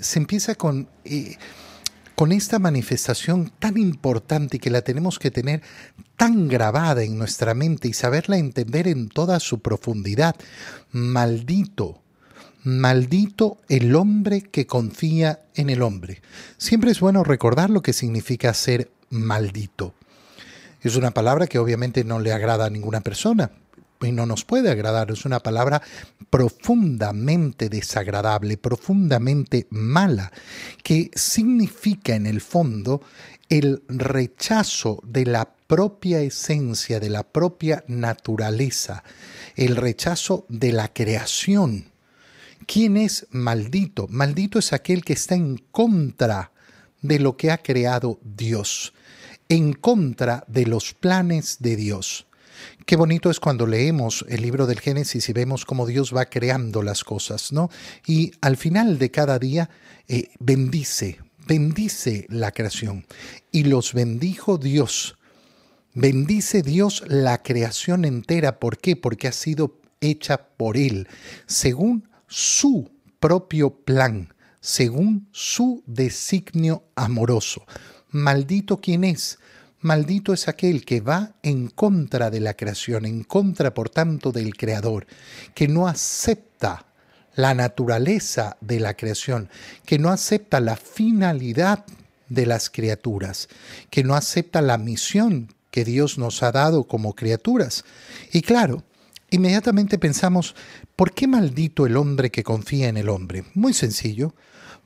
se empieza con, eh, con esta manifestación tan importante que la tenemos que tener tan grabada en nuestra mente y saberla entender en toda su profundidad. Maldito, maldito el hombre que confía en el hombre. Siempre es bueno recordar lo que significa ser maldito. Es una palabra que obviamente no le agrada a ninguna persona, y no nos puede agradar. Es una palabra profundamente desagradable, profundamente mala, que significa en el fondo el rechazo de la propia esencia, de la propia naturaleza, el rechazo de la creación. ¿Quién es maldito? Maldito es aquel que está en contra de lo que ha creado Dios, en contra de los planes de Dios. Qué bonito es cuando leemos el libro del Génesis y vemos cómo Dios va creando las cosas, ¿no? Y al final de cada día eh, bendice, bendice la creación. Y los bendijo Dios. Bendice Dios la creación entera. ¿Por qué? Porque ha sido hecha por Él, según su propio plan, según su designio amoroso. Maldito quien es Maldito es aquel que va en contra de la creación, en contra, por tanto, del Creador, que no acepta la naturaleza de la creación, que no acepta la finalidad de las criaturas, que no acepta la misión que Dios nos ha dado como criaturas. Y claro, inmediatamente pensamos, ¿por qué maldito el hombre que confía en el hombre? Muy sencillo,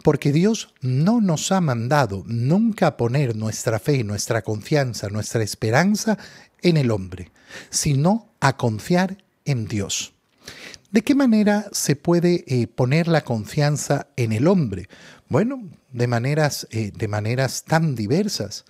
porque Dios no nos ha mandado nunca poner nuestra fe, nuestra confianza, nuestra esperanza en el hombre, sino a confiar en Dios. ¿De qué manera se puede eh, poner la confianza en el hombre? Bueno, de maneras, eh, de maneras tan diversas.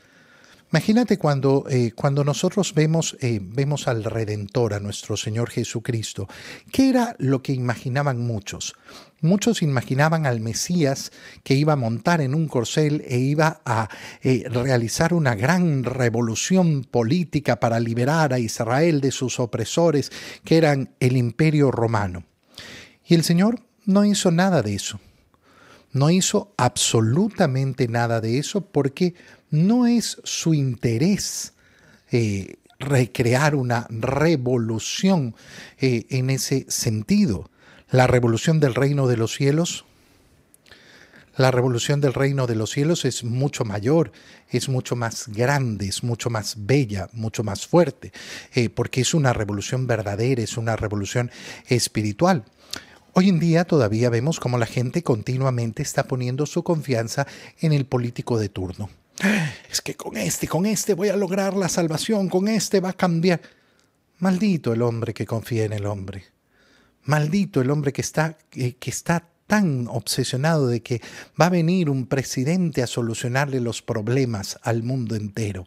Imagínate cuando, eh, cuando nosotros vemos, vemos al Redentor, a nuestro Señor Jesucristo. ¿Qué era lo que imaginaban muchos? Muchos imaginaban al Mesías que iba a montar en un corcel e iba a eh, realizar una gran revolución política para liberar a Israel de sus opresores, que eran el imperio romano. Y el Señor no hizo nada de eso. No hizo absolutamente nada de eso porque no es su interés eh, recrear una revolución eh, en ese sentido la revolución del reino de los cielos, la revolución del reino de los cielos es mucho mayor, es mucho más grande, es mucho más bella, mucho más fuerte, eh, porque es una revolución verdadera, es una revolución espiritual. Hoy en día todavía vemos cómo la gente continuamente está poniendo su confianza en el político de turno. Es que con este, con este voy a lograr la salvación, con este va a cambiar. Maldito el hombre que confía en el hombre. Maldito el hombre que está, que está tan obsesionado de que va a venir un presidente a solucionarle los problemas al mundo entero,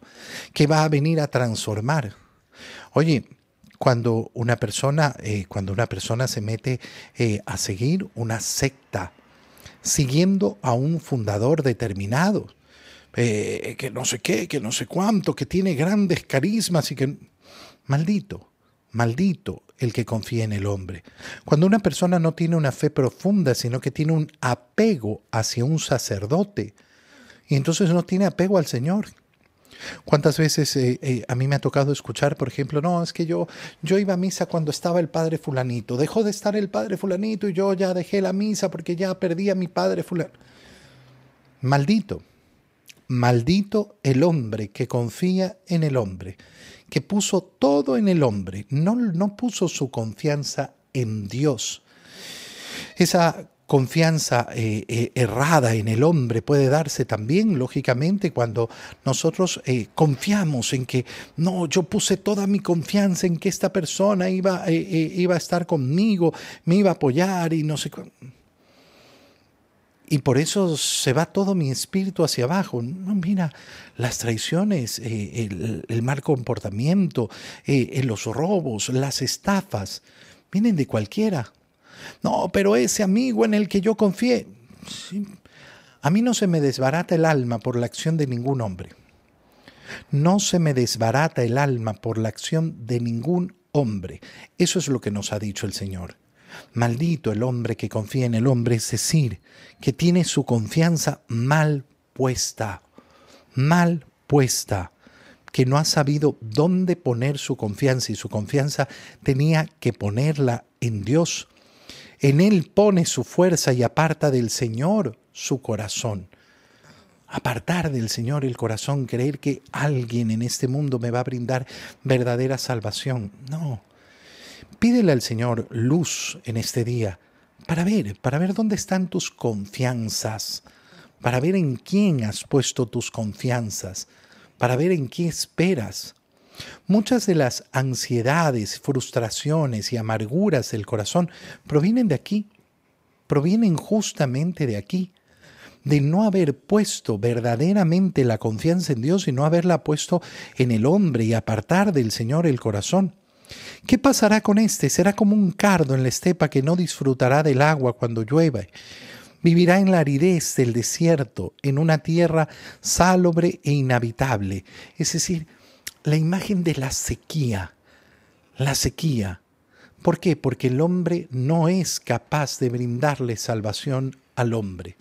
que va a venir a transformar. Oye, cuando una persona, eh, cuando una persona se mete eh, a seguir una secta, siguiendo a un fundador determinado, eh, que no sé qué, que no sé cuánto, que tiene grandes carismas y que... Maldito, Maldito el que confía en el hombre. Cuando una persona no tiene una fe profunda, sino que tiene un apego hacia un sacerdote, y entonces no tiene apego al Señor. ¿Cuántas veces eh, eh, a mí me ha tocado escuchar, por ejemplo, no, es que yo, yo iba a misa cuando estaba el padre fulanito, dejó de estar el padre fulanito y yo ya dejé la misa porque ya perdí a mi padre fulanito. Maldito, maldito el hombre que confía en el hombre que puso todo en el hombre, no, no puso su confianza en Dios. Esa confianza eh, eh, errada en el hombre puede darse también, lógicamente, cuando nosotros eh, confiamos en que, no, yo puse toda mi confianza en que esta persona iba, iba a estar conmigo, me iba a apoyar y no sé y por eso se va todo mi espíritu hacia abajo. No, mira, las traiciones, el, mal comportamiento, los robos, las estafas, vienen de cualquiera. No, pero ese amigo en el que yo confié, a mí no se me desbarata el alma por la acción de ningún hombre. No se me desbarata el alma por la acción de ningún hombre. Eso es lo que nos ha dicho el Señor. maldito el hombre que confía en el hombre, es decir, que tiene su confianza mal puesta, mal puesta, que no ha sabido dónde poner su confianza y su confianza tenía que ponerla en Dios. En Él pone su fuerza y aparta del Señor su corazón. Apartar del Señor el corazón, creer que alguien en este mundo me va a brindar verdadera salvación. No. Pídele al Señor luz en este día para ver, para ver dónde están tus confianzas, para ver en quién has puesto tus confianzas, para ver en qué esperas. Muchas de las ansiedades, frustraciones y amarguras del corazón provienen de aquí, provienen justamente de aquí, de no haber puesto verdaderamente la confianza en Dios y no haberla puesto en el hombre y apartar del Señor el corazón. ¿Qué pasará con éste? Será como un cardo en la estepa que no disfrutará del agua cuando llueve. Vivirá en la aridez del desierto, en una tierra salobre e inhabitable. Es decir, la imagen de la sequía. La sequía. ¿Por qué? Porque el hombre no es capaz de brindarle salvación al hombre.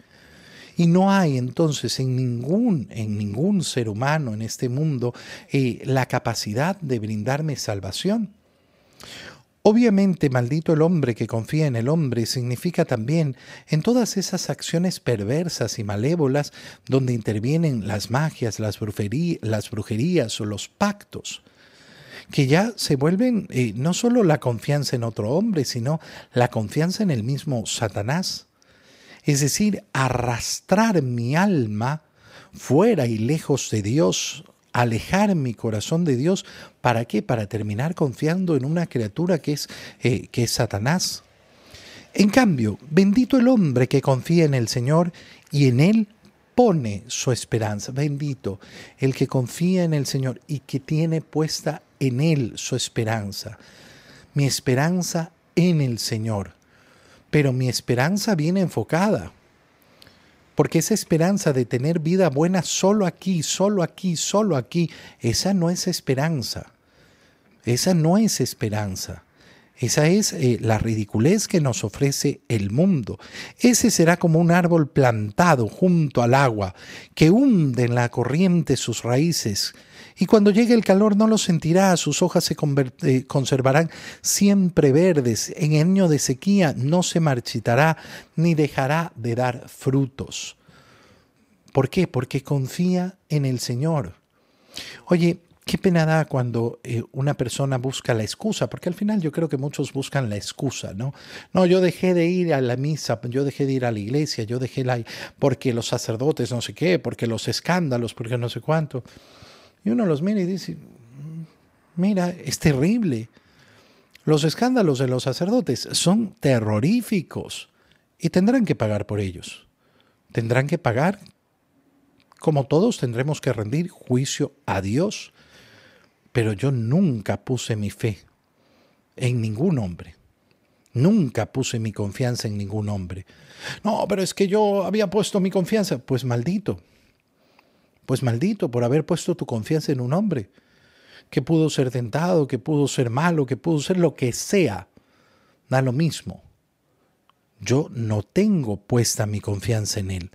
Y no hay entonces en ningún, en ningún ser humano en este mundo eh, la capacidad de brindarme salvación. Obviamente, maldito el hombre que confía en el hombre significa también en todas esas acciones perversas y malévolas donde intervienen las magias, las, brujerías o los pactos, que ya se vuelven eh, no solo la confianza en otro hombre, sino la confianza en el mismo Satanás. Es decir, arrastrar mi alma fuera y lejos de Dios, alejar mi corazón de Dios, ¿para qué? Para terminar confiando en una criatura que es, eh, que es Satanás. En cambio, bendito el hombre que confía en el Señor y en Él pone su esperanza. Bendito el que confía en el Señor y que tiene puesta en Él su esperanza. Mi esperanza en el Señor pero mi esperanza viene enfocada. Porque esa esperanza de tener vida buena solo aquí, solo aquí, solo aquí, esa no es esperanza. Esa no es esperanza. Esa es eh, la ridiculez que nos ofrece el mundo. Ese será como un árbol plantado junto al agua, que hunde en la corriente sus raíces, y cuando llegue el calor no lo sentirá, sus hojas se eh, conservarán siempre verdes, en año de sequía no se marchitará, ni dejará de dar frutos. ¿Por qué? Porque confía en el Señor. Oye, qué pena da cuando eh, una persona busca la excusa, porque al final yo creo que muchos buscan la excusa, ¿no? No, yo dejé de ir a la misa, yo dejé de ir a la iglesia, yo dejé la... porque los sacerdotes no sé qué, porque los escándalos, porque no sé cuánto. Y uno los mira y dice, mira, es terrible. Los escándalos de los sacerdotes son terroríficos y tendrán que pagar por ellos. Tendrán que pagar, como todos tendremos que rendir juicio a Dios. Pero yo nunca puse mi fe en ningún hombre. Nunca puse mi confianza en ningún hombre. No, pero es que yo había puesto mi confianza. Pues maldito, pues maldito por haber puesto tu confianza en un hombre, que pudo ser tentado, que pudo ser malo, que pudo ser lo que sea. Da lo mismo. Yo no tengo puesta mi confianza en él.